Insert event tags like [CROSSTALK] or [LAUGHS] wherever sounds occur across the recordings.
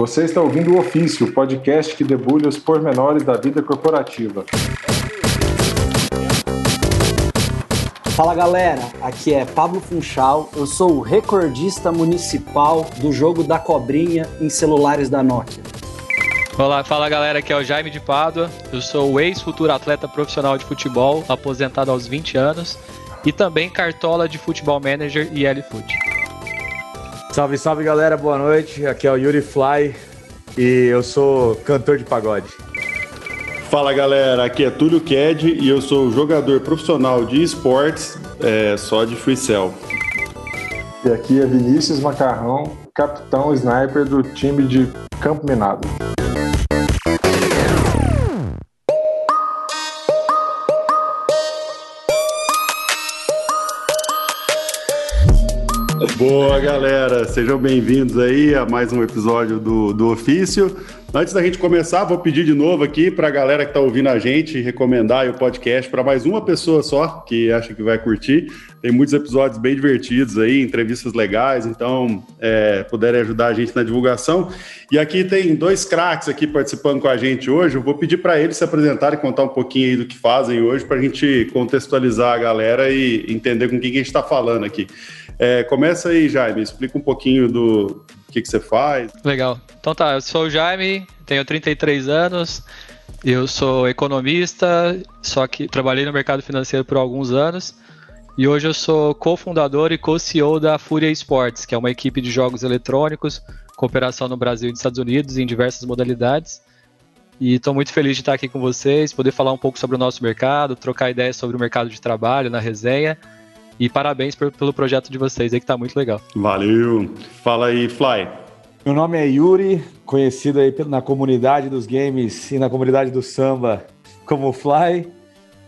Você está ouvindo o Ofício, o podcast que debulha os pormenores da vida corporativa. Fala galera, aqui é Pablo Funchal, eu sou o recordista municipal do jogo da cobrinha em celulares da Nokia. Olá, fala galera, aqui é o Jaime de Pádua, eu sou o ex-futuro atleta profissional de futebol, aposentado aos 20 anos, e também cartola de futebol manager e L-Foot. Salve, salve galera, boa noite. Aqui é o Yuri Fly e eu sou cantor de pagode. Fala galera, aqui é Túlio Ked e eu sou jogador profissional de esportes, é, só de freestyle. E aqui é Vinícius Macarrão, capitão sniper do time de Campo Minado. Boa, galera. Sejam bem-vindos aí a mais um episódio do, do Ofício. Antes da gente começar, vou pedir de novo aqui para a galera que está ouvindo a gente recomendar o podcast para mais uma pessoa só que acha que vai curtir. Tem muitos episódios bem divertidos aí, entrevistas legais, então é, puderem ajudar a gente na divulgação. E aqui tem dois craques aqui participando com a gente hoje. Eu vou pedir para eles se apresentarem contar um pouquinho aí do que fazem hoje para a gente contextualizar a galera e entender com quem que a gente está falando aqui. É, começa aí, Jaime, explica um pouquinho do que, que você faz. Legal. Então tá, eu sou o Jaime, tenho 33 anos, eu sou economista, só que trabalhei no mercado financeiro por alguns anos. E hoje eu sou cofundador e co-CEO da Fúria Esportes, que é uma equipe de jogos eletrônicos, cooperação no Brasil e nos Estados Unidos em diversas modalidades. E estou muito feliz de estar aqui com vocês, poder falar um pouco sobre o nosso mercado, trocar ideias sobre o mercado de trabalho na resenha e parabéns por, pelo projeto de vocês aí, que tá muito legal. Valeu. Fala aí, Fly. Meu nome é Yuri, conhecido aí na comunidade dos games e na comunidade do samba como Fly.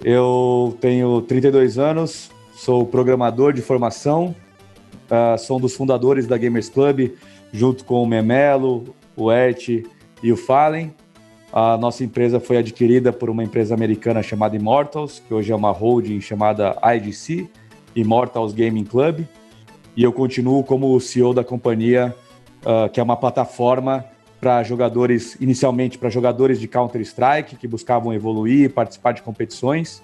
Eu tenho 32 anos, sou programador de formação, uh, sou um dos fundadores da Gamers Club, junto com o Memelo, o Ert e o Fallen. A nossa empresa foi adquirida por uma empresa americana chamada Immortals, que hoje é uma holding chamada IDC, Immortals Gaming Club, e eu continuo como CEO da companhia, uh, que é uma plataforma para jogadores, inicialmente para jogadores de Counter-Strike, que buscavam evoluir e participar de competições,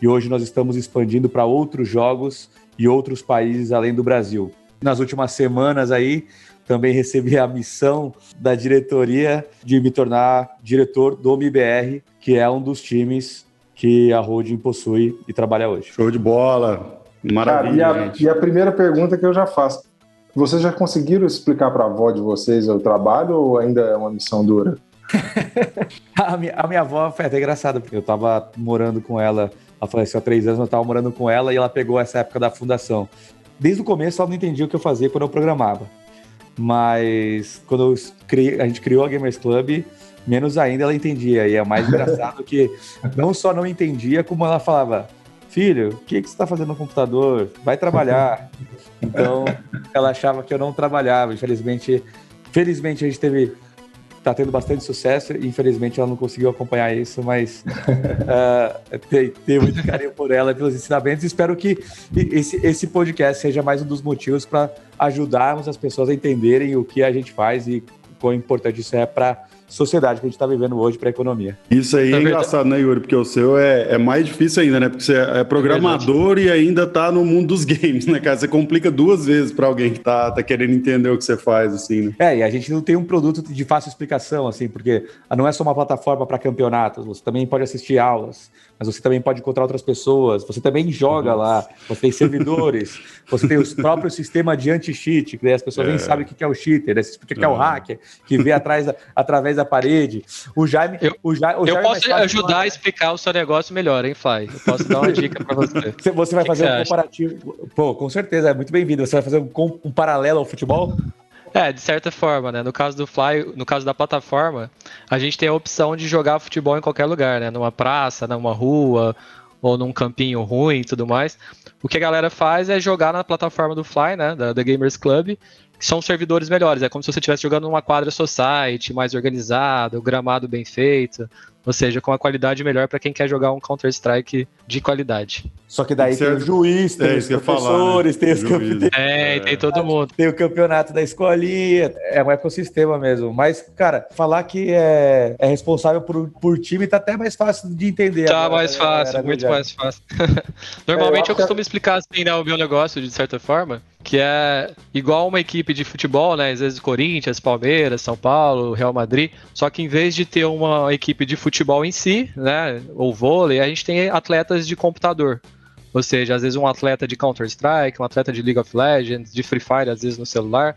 e hoje nós estamos expandindo para outros jogos e outros países além do Brasil. Nas últimas semanas aí, também recebi a missão da diretoria de me tornar diretor do MBR, que é um dos times que a Holding possui e trabalha hoje. Show de bola! Maravilha. Cara, e, a, e, a, primeira pergunta que eu já faço: vocês já conseguiram explicar para a avó de vocês o trabalho ou ainda é uma missão dura? [LAUGHS] a, minha, a minha avó foi até engraçada, porque eu estava morando com ela, ela faleceu há três anos, eu estava morando com ela e ela pegou essa época da fundação. Desde o começo ela não entendia o que eu fazia quando eu programava. Mas quando criei, a gente criou a Gamers Club, menos ainda ela entendia. E é mais engraçado [LAUGHS] que não só não entendia, como ela falava: filho, o que, que você está fazendo no computador? Vai trabalhar. Então, ela achava que eu não trabalhava. Infelizmente, felizmente a gente teve tá tendo bastante sucesso. Infelizmente, ela não conseguiu acompanhar isso, mas [LAUGHS] uh, tenho muito carinho por ela, pelos ensinamentos. Espero que esse, esse podcast seja mais um dos motivos para ajudarmos as pessoas a entenderem o que a gente faz e quão importante isso é para sociedade que a gente está vivendo hoje para a economia. Isso aí é, é engraçado, né, Yuri? Porque o seu é, é mais difícil ainda, né? Porque você é programador é e ainda está no mundo dos [LAUGHS] games, né, cara? Você complica duas vezes para alguém que está tá querendo entender o que você faz, assim, né? É, e a gente não tem um produto de fácil explicação, assim, porque não é só uma plataforma para campeonatos, você também pode assistir aulas, mas você também pode encontrar outras pessoas, você também joga Nossa. lá, você tem servidores, [LAUGHS] você tem o próprio sistema de anti-cheat, que daí as pessoas é. nem sabem o que é o cheater, né? o que é o hacker, que vê atrás, através da parede. O Jaime. Eu, o Jaime, o eu Jaime posso ajudar a explicar o seu negócio melhor, hein, Fly? Eu posso dar uma dica para [LAUGHS] você. Você vai que fazer que um comparativo. Pô, com certeza, é muito bem-vindo. Você vai fazer um, um paralelo ao futebol? É, de certa forma, né? No caso do Fly, no caso da plataforma, a gente tem a opção de jogar futebol em qualquer lugar, né? Numa praça, numa rua, ou num campinho ruim e tudo mais. O que a galera faz é jogar na plataforma do Fly, né? Da, da Gamers Club, são servidores melhores. É como se você estivesse jogando numa quadra society, mais organizado, gramado bem feito, ou seja, com uma qualidade melhor para quem quer jogar um Counter-Strike de qualidade. Só que daí tem, tem o juiz, tem é, os professores, falar, né? tem os campeonatos. É, tem todo mundo. Tem o campeonato da escolinha. É um ecossistema mesmo. Mas, cara, falar que é, é responsável por, por time tá até mais fácil de entender. Tá agora, mais fácil, muito mais fácil. [LAUGHS] Normalmente é, eu, eu costumo que... explicar assim, né, o meu negócio, de certa forma, que é igual uma equipe de futebol, né? Às vezes Corinthians, Palmeiras, São Paulo, Real Madrid. Só que em vez de ter uma equipe de futebol em si, né? Ou vôlei, a gente tem atletas de computador. Ou seja, às vezes um atleta de Counter-Strike, um atleta de League of Legends, de Free Fire, às vezes no celular.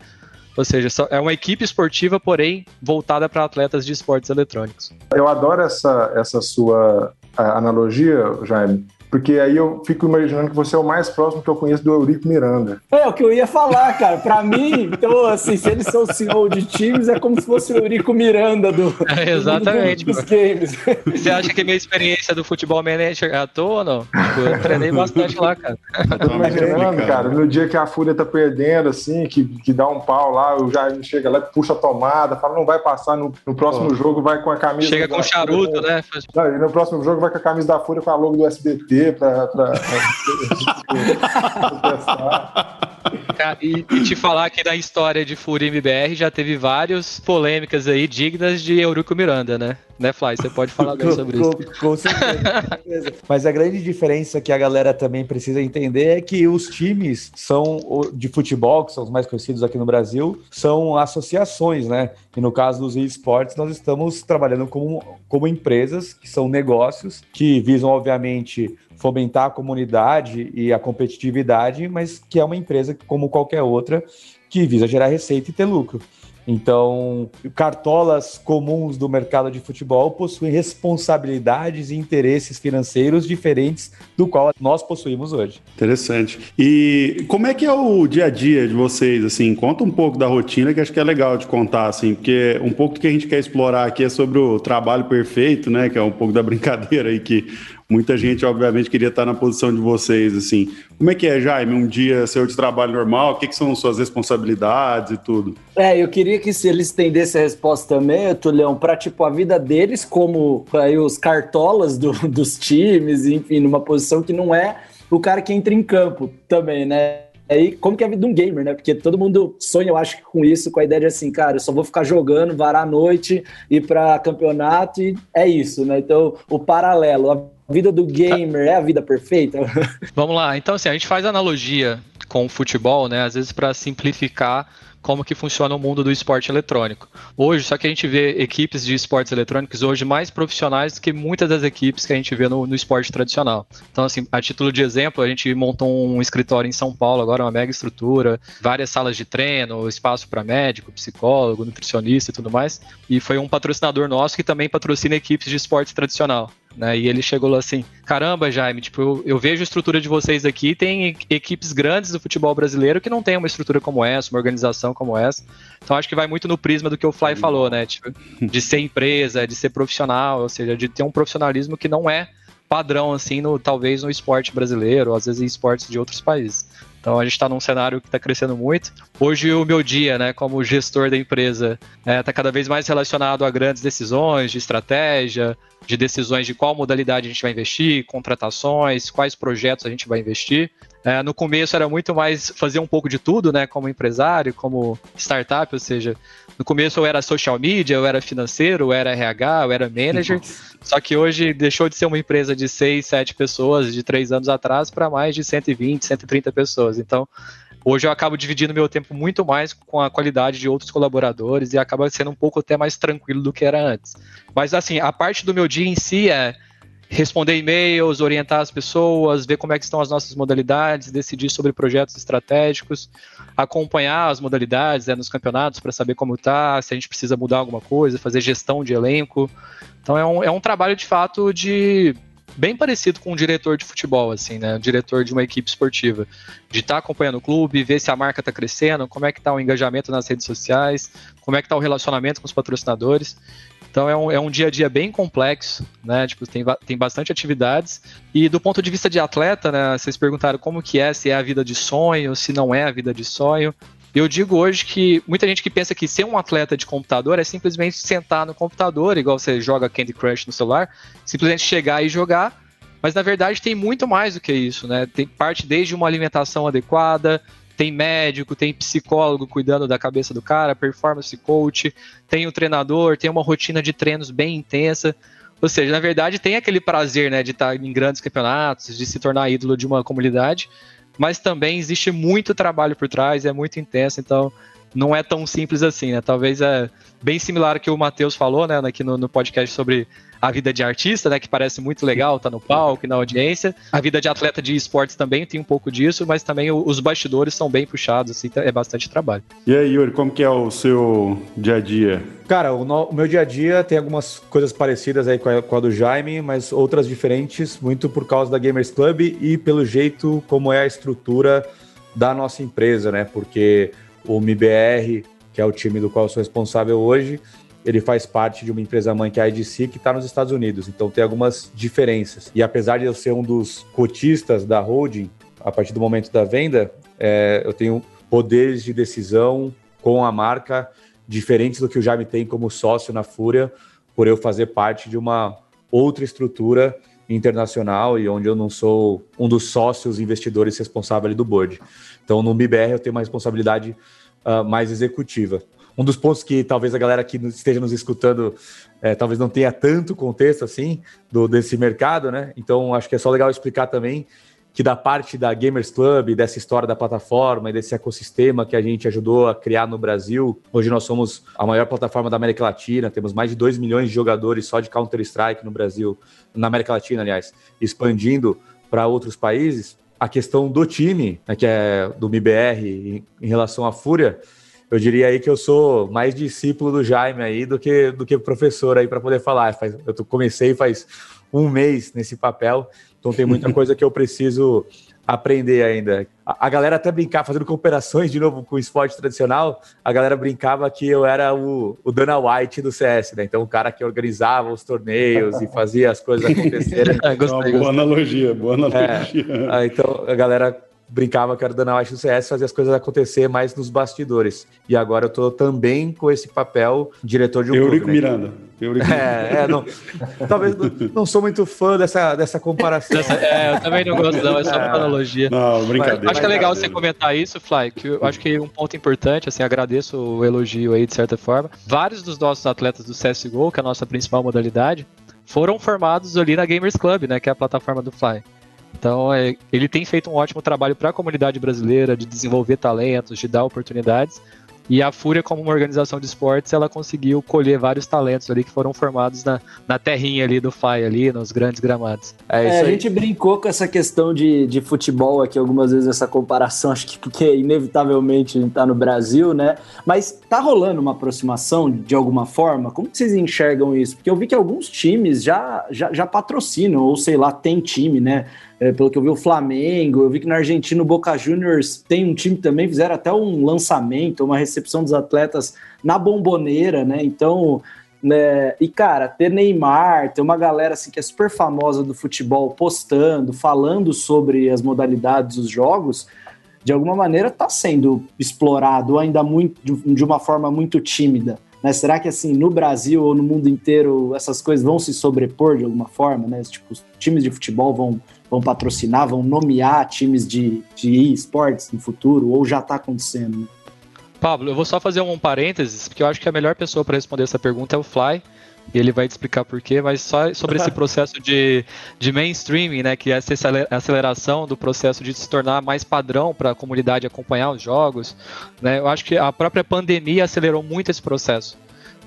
Ou seja, é uma equipe esportiva, porém voltada para atletas de esportes eletrônicos. Eu adoro essa, essa sua analogia, Jaime, porque aí eu fico imaginando que você é o mais próximo que eu conheço do Eurico Miranda. É, o que eu ia falar, cara. Pra [LAUGHS] mim, então, assim, se eles são o CEO de times, é como se fosse o Eurico Miranda do, [LAUGHS] é, exatamente, do, dos games. Você acha que minha experiência do futebol manager é à toa ou não? Tipo, eu treinei bastante lá, cara. Eu tô imaginando, cara, no dia que a Fúria tá perdendo, assim, que, que dá um pau lá, o Jair chega lá, puxa a tomada, fala, não vai passar no, no próximo Pô. jogo, vai com a camisa. Chega com charuto, Fúria, né? Não, e no próximo jogo vai com a camisa da Fúria com a logo do SBT para e, e, te falar que na história de Fúria MBR já teve várias polêmicas aí dignas de Eurico Miranda, né? Né, Fly? Você pode falar bem sobre com, isso. Com certeza. [LAUGHS] Mas a grande diferença que a galera também precisa entender é que os times são de futebol, que são os mais conhecidos aqui no Brasil, são associações, né? E no caso dos esportes, nós estamos trabalhando como, como empresas, que são negócios, que visam, obviamente, fomentar a comunidade e a competitividade, mas que é uma empresa como qualquer outra que visa gerar receita e ter lucro. Então, cartolas comuns do mercado de futebol possuem responsabilidades e interesses financeiros diferentes do qual nós possuímos hoje. Interessante. E como é que é o dia a dia de vocês? Assim, conta um pouco da rotina que acho que é legal de contar, assim, porque um pouco do que a gente quer explorar aqui é sobre o trabalho perfeito, né? Que é um pouco da [LAUGHS] brincadeira aí que Muita gente, obviamente, queria estar na posição de vocês, assim. Como é que é, Jaime, um dia seu de trabalho normal? O que, que são suas responsabilidades e tudo? É, eu queria que se eles estendessem a resposta também, Tulhão, para, tipo, a vida deles como aí, os cartolas do, [LAUGHS] dos times, enfim, numa posição que não é o cara que entra em campo também, né? aí como que é a vida de um gamer, né? Porque todo mundo sonha, eu acho, com isso, com a ideia de assim, cara, eu só vou ficar jogando, varar a noite, ir para campeonato e é isso, né? Então, o paralelo, vida do gamer é a vida perfeita? [LAUGHS] Vamos lá. Então, assim, a gente faz analogia com o futebol, né? Às vezes para simplificar como que funciona o mundo do esporte eletrônico. Hoje, só que a gente vê equipes de esportes eletrônicos hoje mais profissionais do que muitas das equipes que a gente vê no, no esporte tradicional. Então, assim, a título de exemplo, a gente montou um escritório em São Paulo, agora uma mega estrutura, várias salas de treino, espaço para médico, psicólogo, nutricionista e tudo mais. E foi um patrocinador nosso que também patrocina equipes de esporte tradicional. Né? E ele chegou lá assim: caramba, Jaime, tipo, eu, eu, vejo a estrutura de vocês aqui, tem equipes grandes do futebol brasileiro que não tem uma estrutura como essa, uma organização como essa. Então acho que vai muito no prisma do que o Fly falou, né? Tipo, de ser empresa, de ser profissional, ou seja, de ter um profissionalismo que não é padrão, assim, no, talvez no esporte brasileiro, ou às vezes em esportes de outros países. Então a gente está num cenário que está crescendo muito. Hoje o meu dia, né, como gestor da empresa, está é, tá cada vez mais relacionado a grandes decisões de estratégia, de decisões de qual modalidade a gente vai investir, contratações, quais projetos a gente vai investir. É, no começo era muito mais fazer um pouco de tudo, né, como empresário, como startup, ou seja, no começo eu era social media, eu era financeiro, eu era RH, eu era manager, Nossa. só que hoje deixou de ser uma empresa de 6, 7 pessoas de 3 anos atrás para mais de 120, 130 pessoas. Então, Hoje eu acabo dividindo meu tempo muito mais com a qualidade de outros colaboradores e acaba sendo um pouco até mais tranquilo do que era antes. Mas assim, a parte do meu dia em si é responder e-mails, orientar as pessoas, ver como é que estão as nossas modalidades, decidir sobre projetos estratégicos, acompanhar as modalidades né, nos campeonatos para saber como está, se a gente precisa mudar alguma coisa, fazer gestão de elenco. Então é um, é um trabalho de fato de bem parecido com um diretor de futebol, assim, né? Um diretor de uma equipe esportiva. De estar tá acompanhando o clube, ver se a marca está crescendo, como é que está o engajamento nas redes sociais, como é que está o relacionamento com os patrocinadores. Então é um, é um dia a dia bem complexo, né? Tipo, tem, tem bastante atividades. E do ponto de vista de atleta, né? Vocês perguntaram como que é, se é a vida de sonho, se não é a vida de sonho. Eu digo hoje que muita gente que pensa que ser um atleta de computador é simplesmente sentar no computador, igual você joga Candy Crush no celular, simplesmente chegar e jogar. Mas na verdade tem muito mais do que isso, né? Tem parte desde uma alimentação adequada, tem médico, tem psicólogo cuidando da cabeça do cara, performance coach, tem o treinador, tem uma rotina de treinos bem intensa. Ou seja, na verdade tem aquele prazer, né, de estar em grandes campeonatos, de se tornar ídolo de uma comunidade, mas também existe muito trabalho por trás, é muito intenso, então não é tão simples assim, né? Talvez é bem similar ao que o Matheus falou, né, aqui no, no, podcast sobre a vida de artista, né, que parece muito legal, tá no palco, na audiência. A vida de atleta de esportes também tem um pouco disso, mas também os bastidores são bem puxados, assim, é bastante trabalho. E aí, Yuri, como que é o seu dia a dia? Cara, o, no, o meu dia a dia tem algumas coisas parecidas aí com a, com a do Jaime, mas outras diferentes, muito por causa da Gamers Club e pelo jeito como é a estrutura da nossa empresa, né? Porque o MBR, que é o time do qual eu sou responsável hoje, ele faz parte de uma empresa mãe que é a IDC, que está nos Estados Unidos. Então tem algumas diferenças. E apesar de eu ser um dos cotistas da holding, a partir do momento da venda, é, eu tenho poderes de decisão com a marca diferentes do que o Jaime tem como sócio na Fúria, por eu fazer parte de uma outra estrutura internacional e onde eu não sou um dos sócios investidores responsáveis do board. Então, no MIBR eu tenho uma responsabilidade uh, mais executiva. Um dos pontos que talvez a galera que esteja nos escutando é, talvez não tenha tanto contexto assim do, desse mercado, né? Então, acho que é só legal explicar também que da parte da Gamers Club, dessa história da plataforma e desse ecossistema que a gente ajudou a criar no Brasil, hoje nós somos a maior plataforma da América Latina, temos mais de 2 milhões de jogadores só de Counter-Strike no Brasil, na América Latina, aliás, expandindo para outros países. A questão do time, né, que é do MIBR em relação à Fúria, eu diria aí que eu sou mais discípulo do Jaime aí do que do que professor aí para poder falar. Faz, eu comecei faz um mês nesse papel então tem muita [LAUGHS] coisa que eu preciso aprender ainda. A, a, galera até brincava, fazendo cooperações de novo com o esporte tradicional, a galera brincava que eu era o, o Dana White do CS, né? Então o cara que organizava os torneios e fazia as coisas [LAUGHS] acontecerem. é, [LAUGHS] gostei, boa analogia, boa analogia. É, então a galera brincava que era Dana White do CS, fazia as coisas acontecer mais nos bastidores. E agora eu tô também com esse papel diretor de um Eurico clube, né? Miranda. Eurico é, é não, talvez não, não, sou muito fã dessa, dessa comparação. é, eu também não gosto, não, é só uma é. analogia. Não, brincadeira. Mas, acho que é legal você comentar isso, Fly, que eu acho que um ponto importante, assim, agradeço o elogio aí, de certa forma. Vários dos nossos atletas do CSGO, que é a nossa principal modalidade, foram formados ali na Gamers Club, né, que é a plataforma do Fly. Então, é, ele tem feito um ótimo trabalho para a comunidade brasileira de desenvolver talentos, de dar oportunidades. E a Fúria, como uma organização de esportes, ela conseguiu colher vários talentos ali que foram formados na, na terrinha ali do FAI, ali, nos grandes gramados. É, é, a gente brincou com essa questão de, de futebol aqui algumas vezes, essa comparação, [LAUGHS] acho que porque inevitavelmente está no Brasil, né? Mas tá rolando uma aproximação de alguma forma? Como vocês enxergam isso? Porque eu vi que alguns times já, já, já patrocinam, ou sei lá, tem time, né? É, pelo que eu vi, o Flamengo, eu vi que na Argentina o Boca Juniors tem um time também, fizeram até um lançamento, uma recepção dos atletas na bomboneira, né? Então, né? E cara, ter Neymar, ter uma galera assim que é super famosa do futebol postando, falando sobre as modalidades dos jogos, de alguma maneira está sendo explorado ainda muito de uma forma muito tímida. Né? Será que assim no Brasil ou no mundo inteiro essas coisas vão se sobrepor de alguma forma? Né? Tipo, os times de futebol vão vão patrocinar, vão nomear times de, de esportes no futuro, ou já está acontecendo? Né? Pablo, eu vou só fazer um parênteses, porque eu acho que a melhor pessoa para responder essa pergunta é o Fly, e ele vai te explicar por quê, mas só sobre esse [LAUGHS] processo de, de mainstreaming, né, que é essa aceleração do processo de se tornar mais padrão para a comunidade acompanhar os jogos, né, eu acho que a própria pandemia acelerou muito esse processo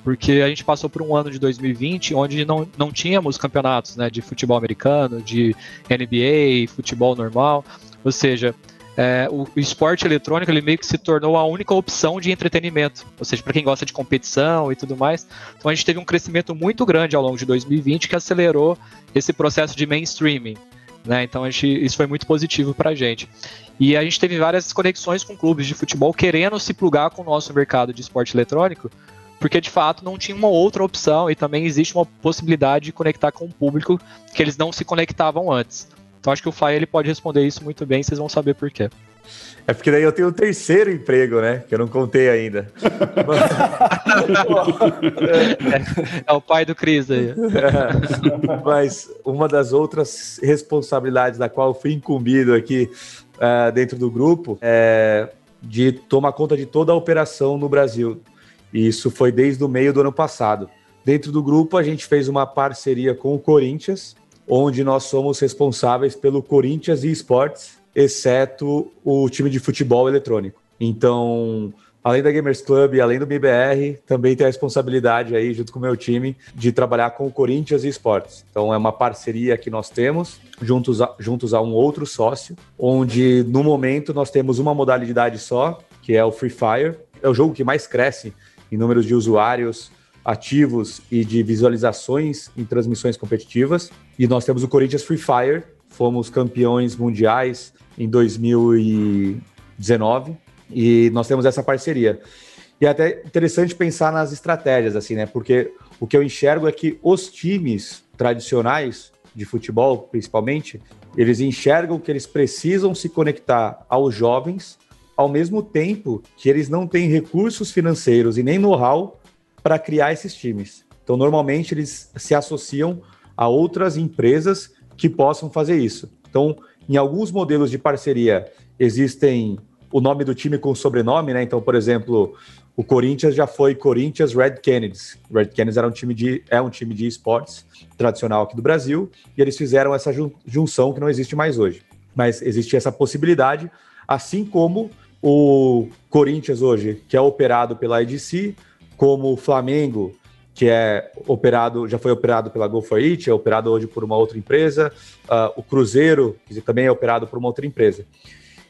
porque a gente passou por um ano de 2020 onde não, não tínhamos campeonatos né, de futebol americano, de NBA, futebol normal, ou seja, é, o, o, esporte eletrônico ele meio que se tornou a única opção de entretenimento, ou seja, para quem gosta de competição e tudo mais. Então a gente teve um crescimento muito grande ao longo de 2020 que acelerou esse processo de mainstreaming. Né? Então gente, isso foi muito positivo para a gente. E a gente teve várias conexões com clubes de futebol querendo se plugar com o nosso mercado de esporte eletrônico, porque de fato não tinha uma outra opção e também existe uma possibilidade de conectar com o público que eles não se conectavam antes. Então acho que o Fly ele pode responder isso muito bem, vocês vão saber por quê. É porque daí eu tenho o um terceiro emprego, né? Que eu não contei ainda. é, [LAUGHS] é, o pai do Cris aí. É, [LAUGHS] mas uma das outras responsabilidades da qual eu fui incumbido aqui uh, dentro do grupo é de tomar conta de toda a operação no Brasil. E isso foi desde o meio do ano passado. Dentro do grupo, a gente fez uma parceria com o Corinthians, onde nós somos responsáveis pelo Corinthians e Esportes, exceto o time de futebol eletrônico. Então, além da Gamers Club, além do MBR, também tem a responsabilidade aí, junto com o meu time, de trabalhar com o Corinthians e Esportes. Então, é uma parceria que nós temos, juntos a, juntos a um outro sócio, onde no momento nós temos uma modalidade só, que é o Free Fire. É o jogo que mais cresce em números de usuários ativos e de visualizações em transmissões competitivas. E nós temos o Corinthians Free Fire, fomos campeões mundiais em 2019 e nós temos essa parceria. E é até interessante pensar nas estratégias, assim, né? Porque o que eu enxergo é que os times tradicionais de futebol, principalmente, eles enxergam que eles precisam se conectar aos jovens ao mesmo tempo que eles não têm recursos financeiros e nem know-how para criar esses times. Então, normalmente, eles se associam a outras empresas que possam fazer isso. Então, em alguns modelos de parceria, existem o nome do time com sobrenome, né? Então, por exemplo, o Corinthians já foi Corinthians Red Kennedys. Red Kennedys era um time de, é um time de esportes tradicional aqui do Brasil, e eles fizeram essa junção que não existe mais hoje. Mas existe essa possibilidade, assim como o Corinthians hoje, que é operado pela IDC, como o Flamengo, que é operado, já foi operado pela Go for It, é operado hoje por uma outra empresa, uh, o Cruzeiro, que também é operado por uma outra empresa.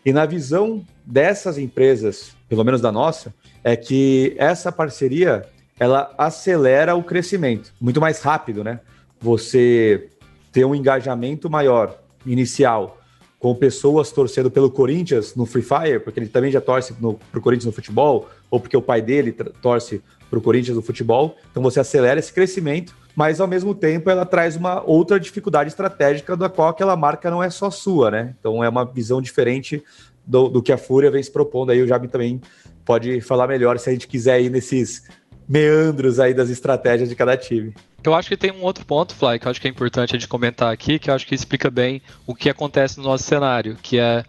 E na visão dessas empresas, pelo menos da nossa, é que essa parceria ela acelera o crescimento muito mais rápido, né? Você ter um engajamento maior inicial com pessoas torcendo pelo Corinthians no Free Fire, porque ele também já torce para o Corinthians no futebol, ou porque o pai dele torce para o Corinthians no futebol. Então você acelera esse crescimento, mas ao mesmo tempo ela traz uma outra dificuldade estratégica da qual aquela marca não é só sua, né? Então é uma visão diferente do, do que a Fúria vem se propondo. Aí o Jabi também pode falar melhor se a gente quiser ir nesses meandros aí das estratégias de cada time. Eu acho que tem um outro ponto, Fly, que eu acho que é importante a gente comentar aqui, que eu acho que explica bem o que acontece no nosso cenário, que é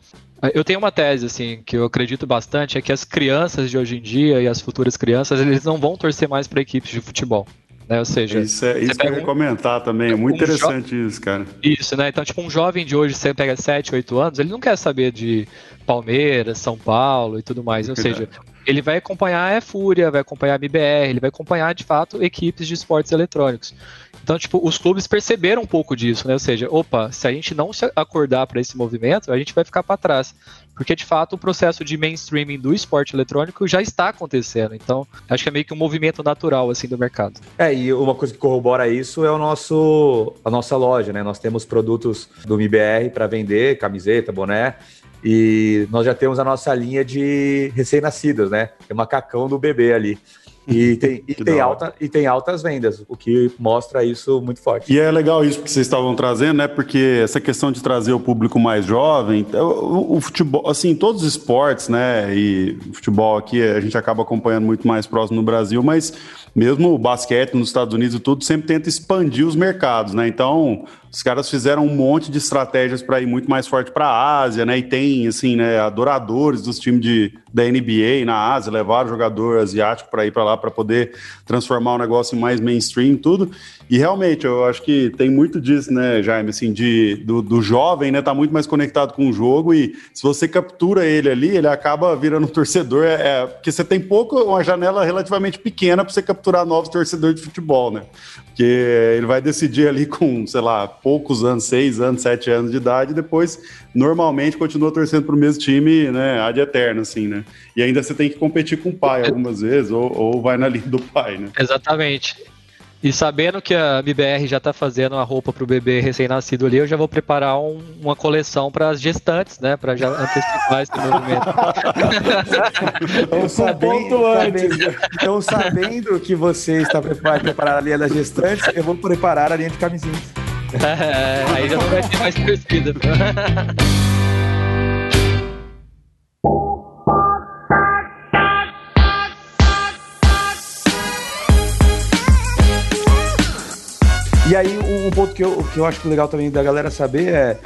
eu tenho uma tese, assim, que eu acredito bastante, é que as crianças de hoje em dia e as futuras crianças, eles não vão torcer mais para equipes de futebol. Né? Ou seja, isso, é, isso que eu ia um, comentar também, é muito um interessante isso, cara. Isso, né? Então, tipo, um jovem de hoje, você pega 7, 8 anos, ele não quer saber de Palmeiras, São Paulo e tudo mais. Ou seja, ele vai acompanhar a Fúria, vai acompanhar a MBR, ele vai acompanhar de fato equipes de esportes eletrônicos. Então, tipo, os clubes perceberam um pouco disso, né? Ou seja, opa, se a gente não se acordar para esse movimento, a gente vai ficar para trás. Porque, de fato, o processo de mainstreaming do esporte eletrônico já está acontecendo. Então, acho que é meio que um movimento natural, assim, do mercado. É, e uma coisa que corrobora isso é o nosso, a nossa loja, né? Nós temos produtos do MBR para vender, camiseta, boné, e nós já temos a nossa linha de recém-nascidos, né? Tem macacão do bebê ali. E [LAUGHS] tem, e, tem alta, e tem altas vendas, o que mostra isso muito forte. E é legal isso que vocês estavam trazendo, né? Porque essa questão de trazer o público mais jovem, o, o futebol, assim, todos os esportes, né? E o futebol aqui a gente acaba acompanhando muito mais próximo no Brasil, mas mesmo o basquete nos Estados Unidos e tudo sempre tenta expandir os mercados, né? Então, os caras fizeram um monte de estratégias para ir muito mais forte para a Ásia, né? E tem, assim, né, adoradores dos times de, da NBA na Ásia, levaram jogador asiático para ir para lá para poder transformar o negócio em mais mainstream tudo. E realmente, eu acho que tem muito disso, né, Jaime, assim, de, do, do jovem, né, tá muito mais conectado com o jogo e se você captura ele ali, ele acaba virando um torcedor, é, é porque você tem pouco, uma janela relativamente pequena para você capturar novos torcedores de futebol, né? Porque ele vai decidir ali com, sei lá, poucos anos, seis anos, sete anos de idade, e depois normalmente continua torcendo para o mesmo time, né, ad eterno, assim, né? E ainda você tem que competir com o pai algumas vezes, ou, ou vai na linha do pai, né? Exatamente. E sabendo que a MBR já está fazendo a roupa para o bebê recém-nascido ali, eu já vou preparar um, uma coleção para as gestantes, né? Para já antecipar esse movimento. [LAUGHS] Então, sabendo, sabendo, então, sabendo que você está preparado preparar a linha das gestantes, eu vou preparar a linha de camisinhas. É, [LAUGHS] aí já não vai ter mais torcida. E aí, um, ponto que eu, que eu acho legal também da galera saber é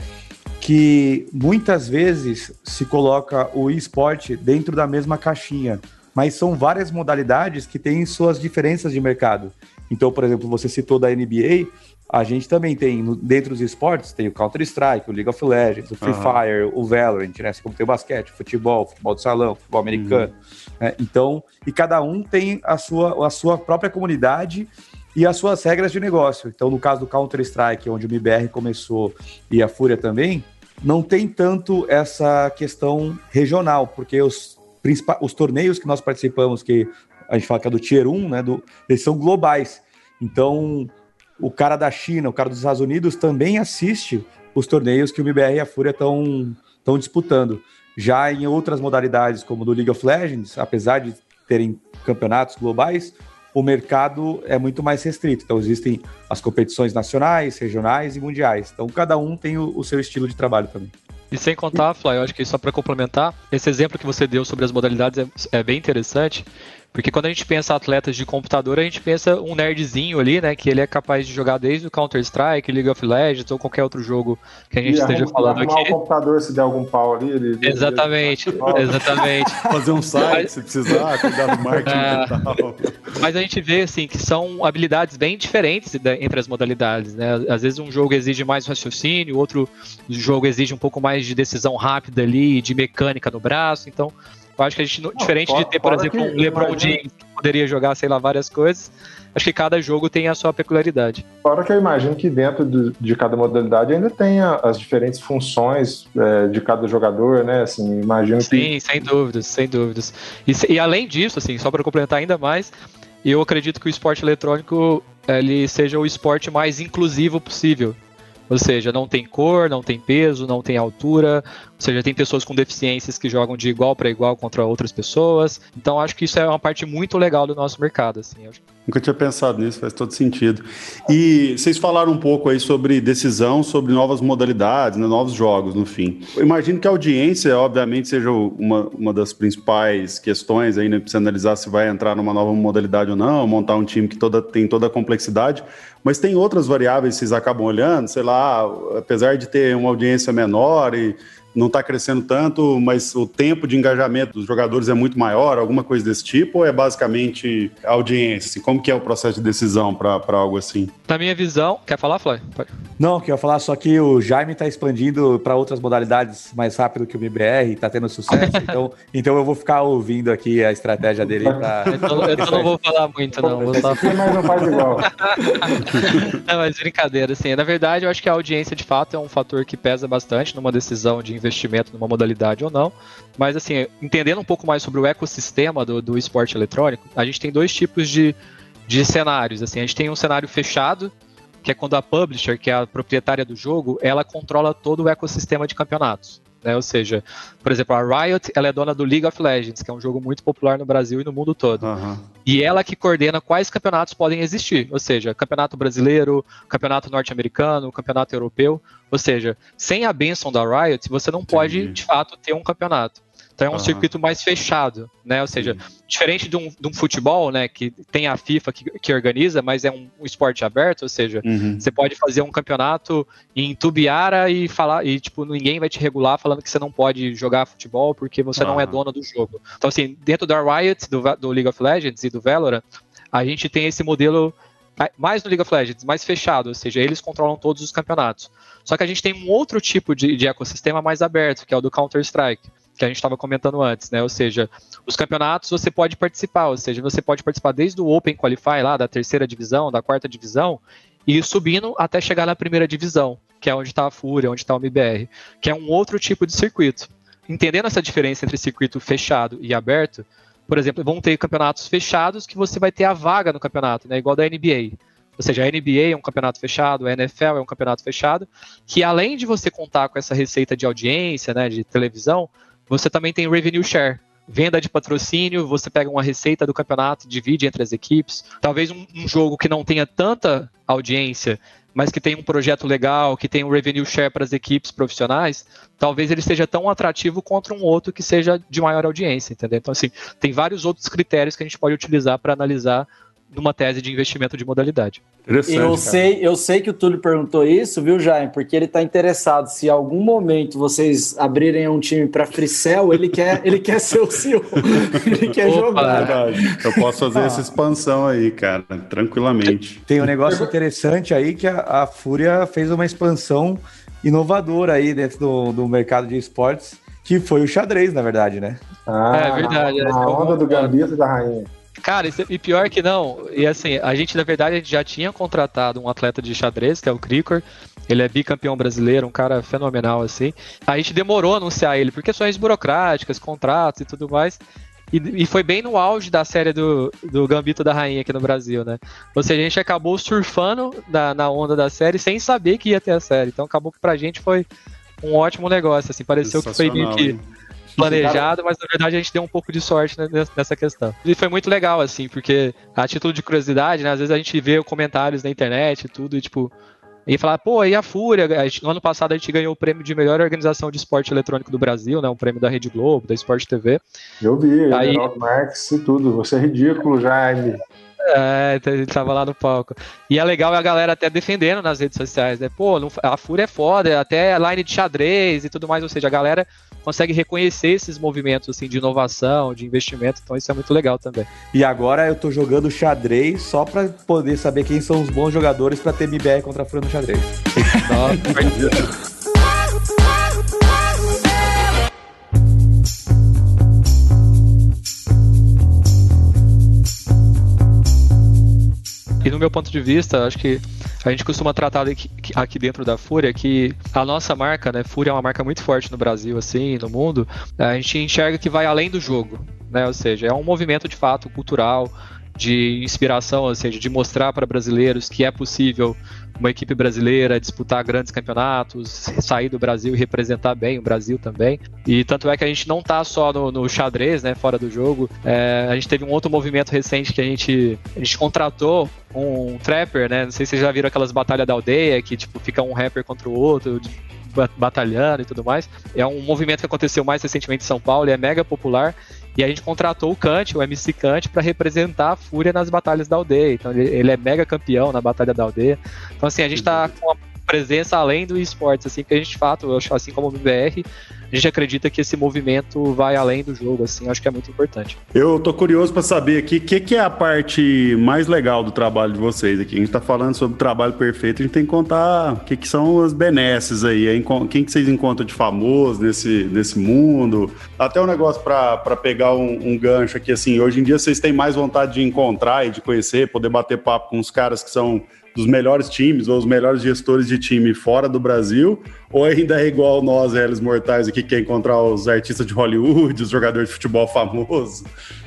que muitas vezes se coloca o esporte dentro da mesma caixinha, mas são várias modalidades que têm suas diferenças de mercado. Então, por exemplo, você citou da NBA, a gente também tem, dentro dos esportes, tem o Counter-Strike, o League of Legends, o Free uhum. Fire, o Valorant, né? Como tem o basquete, o futebol, o futebol de salão, o futebol americano. Uhum. Né? Então, e cada um tem a sua, a sua própria comunidade e as suas regras de negócio. Então, no caso do Counter-Strike, onde o MBR começou e a Fúria também, não tem tanto essa questão regional, porque os, os torneios que nós participamos, que a gente fala que é do Tier 1, né, do, eles são globais. Então, o cara da China, o cara dos Estados Unidos também assiste os torneios que o MBR e a Fúria estão disputando. Já em outras modalidades, como do League of Legends, apesar de terem campeonatos globais, o mercado é muito mais restrito. Então, existem as competições nacionais, regionais e mundiais. Então, cada um tem o, o seu estilo de trabalho também. E sem contar, Fly, eu acho que só para complementar, esse exemplo que você deu sobre as modalidades é, é, bem interessante, porque quando a gente pensa atletas de computador, a gente pensa um nerdzinho ali, né, que ele é capaz de jogar desde o Counter-Strike, League of Legends ou qualquer outro jogo que a gente e esteja falando aqui. o computador se der algum pau ali. Ele, exatamente, ele... exatamente. [LAUGHS] Fazer um site se precisar, cuidar do marketing é... e tal. Mas a gente vê, assim, que são habilidades bem diferentes entre as modalidades, né? Às vezes um jogo exige mais raciocínio, outro jogo exige um pouco mais mais de decisão rápida ali, de mecânica no braço. Então, eu acho que a gente, não, diferente fora, de ter, por exemplo, um LeBron James que poderia jogar, sei lá, várias coisas, acho que cada jogo tem a sua peculiaridade. Fora que eu imagino que dentro do, de cada modalidade ainda tem as diferentes funções é, de cada jogador, né? Assim, imagino Sim, que... sem dúvidas, sem dúvidas. E, e além disso, assim, só para complementar ainda mais, eu acredito que o esporte eletrônico ele seja o esporte mais inclusivo possível. Ou seja, não tem cor, não tem peso, não tem altura, ou seja, tem pessoas com deficiências que jogam de igual para igual contra outras pessoas. Então, acho que isso é uma parte muito legal do nosso mercado. Assim, Nunca tinha pensado nisso, faz todo sentido. E vocês falaram um pouco aí sobre decisão, sobre novas modalidades, né, novos jogos, no fim. Eu imagino que a audiência, obviamente, seja uma, uma das principais questões aí, né? Precisa analisar se vai entrar numa nova modalidade ou não, montar um time que toda, tem toda a complexidade. Mas tem outras variáveis que vocês acabam olhando, sei lá, apesar de ter uma audiência menor e não está crescendo tanto, mas o tempo de engajamento dos jogadores é muito maior, alguma coisa desse tipo, ou é basicamente audiência? Assim, como que é o processo de decisão para algo assim? Na minha visão, quer falar, Flávio? Não, queria falar só que o Jaime está expandindo para outras modalidades mais rápido que o MBR, está tendo sucesso, [LAUGHS] então, então eu vou ficar ouvindo aqui a estratégia dele. Pra... Eu, eu não [LAUGHS] vou falar muito, não. Vou só... Mas não faz igual. [LAUGHS] não, mas brincadeira, assim. Na verdade, eu acho que a audiência, de fato, é um fator que pesa bastante numa decisão de investimento investimento numa modalidade ou não. Mas, assim, entendendo um pouco mais sobre o ecossistema do, do esporte eletrônico, a gente tem dois tipos de, de cenários. Assim, a gente tem um cenário fechado, que é quando a publisher, que é a proprietária do jogo, ela controla todo o ecossistema de campeonatos. Né? Ou seja, por exemplo, a Riot ela é dona do League of Legends, que é um jogo muito popular no Brasil e no mundo todo. Uhum. E ela que coordena quais campeonatos podem existir, ou seja, campeonato brasileiro, campeonato norte-americano, campeonato europeu. Ou seja, sem a benção da Riot, você não Entendi. pode de fato ter um campeonato. Então é um uhum. circuito mais fechado, né? Ou seja, diferente de um, de um, futebol, né, que tem a FIFA que, que organiza, mas é um, um esporte aberto, ou seja, uhum. você pode fazer um campeonato em Tubiara e falar e tipo ninguém vai te regular falando que você não pode jogar futebol porque você uhum. não é dono do jogo. Então assim, dentro da Riot, do, do League of Legends e do Valorant, a gente tem esse modelo mais no League of Legends, mais fechado, ou seja, eles controlam todos os campeonatos. Só que a gente tem um outro tipo de, de ecossistema mais aberto, que é o do Counter-Strike que a gente estava comentando antes, né? Ou seja, os campeonatos você pode participar, ou seja, você pode participar desde o Open Qualify lá da terceira divisão, da quarta divisão, e ir subindo até chegar na primeira divisão, que é onde está a Fúria, onde está o MBR, que é um outro tipo de circuito. Entendendo essa diferença entre circuito fechado e aberto, por exemplo, vão ter campeonatos fechados que você vai ter a vaga no campeonato, né? Igual da NBA. Ou seja, a NBA é um campeonato fechado, a NFL é um campeonato fechado, que além de você contar com essa receita de audiência, né, de televisão, você também tem revenue share. Venda de patrocínio, você pega uma receita do campeonato, divide entre as equipes. Talvez um, um jogo que não tenha tanta audiência, mas que tem um projeto legal, que tem um revenue share para as equipes profissionais, talvez ele seja tão atrativo contra um outro que seja de maior audiência, entendeu? Então, assim, tem vários outros critérios que a gente pode utilizar para analisar numa tese de investimento de modalidade. Eu sei, eu sei que o Túlio perguntou isso, viu, Jaime? Porque ele está interessado. Se em algum momento vocês abrirem um time para Fricel, ele quer, ele quer ser o CEO. [LAUGHS] ele quer Opa, jogar. Verdade. Eu posso fazer ah. essa expansão aí, cara, tranquilamente. Tem um negócio interessante aí que a, a Fúria fez uma expansão inovadora aí dentro do, do mercado de esportes, que foi o xadrez, na verdade, né? Ah, é verdade. A, a onda do gambito da rainha. Cara, e pior que não, e assim, a gente na verdade já tinha contratado um atleta de xadrez, que é o Cricor, ele é bicampeão brasileiro, um cara fenomenal assim. A gente demorou a anunciar ele por questões burocráticas, contratos e tudo mais. E, e, foi bem no auge da série do, do Gambito da Rainha aqui no Brasil, né? Ou seja, a gente acabou surfando na, na onda da série sem saber que ia ter a série. Então acabou que pra gente foi um ótimo negócio, assim. Pareceu que foi meio que. Hein? Planejado, mas na verdade a gente deu um pouco de sorte nessa questão. E foi muito legal, assim, porque a título de curiosidade, né, às vezes a gente vê comentários na internet e tudo, e tipo, e falar, pô, e a Fúria? No ano passado a gente ganhou o prêmio de melhor organização de esporte eletrônico do Brasil, né? Um prêmio da Rede Globo, da Sport TV. Eu vi, Aí... Max e tudo. Você é ridículo, Jaime. É, então ele tava lá no palco. E é legal a galera até defendendo nas redes sociais, né? Pô, a Fúria é foda, até line de xadrez e tudo mais, ou seja, a galera consegue reconhecer esses movimentos assim de inovação, de investimento, então isso é muito legal também. E agora eu tô jogando xadrez só para poder saber quem são os bons jogadores para ter MBR contra a Fran no xadrez. [LAUGHS] Nossa, [LAUGHS] E no meu ponto de vista, acho que a gente costuma tratar aqui, dentro da Fúria que a nossa marca, né, Fúria é uma marca muito forte no Brasil, assim, no mundo, a gente enxerga que vai além do jogo, né? Ou seja, é um movimento de fato cultural, de inspiração, ou seja, de mostrar para brasileiros que é possível uma equipe brasileira disputar grandes campeonatos, sair do Brasil e representar bem o Brasil também. E tanto é que a gente não está só no, no, xadrez, né, fora do jogo. É, a gente teve um outro movimento recente que a gente, a gente contratou um trapper, né? Não sei se vocês já viram aquelas batalhas da aldeia que tipo fica um rapper contra o outro batalhando e tudo mais. É um movimento que aconteceu mais recentemente em São Paulo, e é mega popular. E a gente contratou o Kant, o MC Kant, para representar a Fúria nas batalhas da aldeia. Então ele, ele, é mega campeão na batalha da aldeia. Então assim, a gente está com uma presença além do esportes, assim, que a gente de fato, eu acho assim como o MBR, a gente acredita que esse movimento vai além do jogo, assim, acho que é muito importante. Eu tô curioso para saber aqui o que, que, é a parte mais legal do trabalho de vocês aqui. A gente tá falando sobre o trabalho perfeito, a gente tem que contar o que, que são as benesses aí, quem que vocês encontram de famoso nesse, nesse mundo. Até um negócio para pegar um, um gancho aqui, assim, hoje em dia vocês têm mais vontade de encontrar e de conhecer, poder bater papo com os caras que são dos melhores times ou os melhores gestores de time fora do Brasil? Ou ainda é igual nós, réis mortais, aqui, que quer encontrar os artistas de Hollywood, os jogadores de futebol famosos?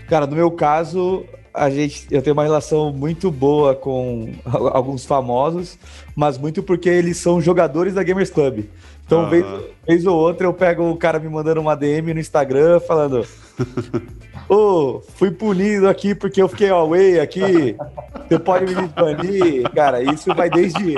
Cara, no meu caso, a gente, eu tenho uma relação muito boa com [LAUGHS] alguns famosos, mas muito porque eles são jogadores da Gamers Club. Então, vez, vez ou outra, eu pego o cara me mandando uma DM no Instagram falando: Ô, oh, fui punido aqui porque eu fiquei away aqui. Você pode me banir? Cara, isso vai desde.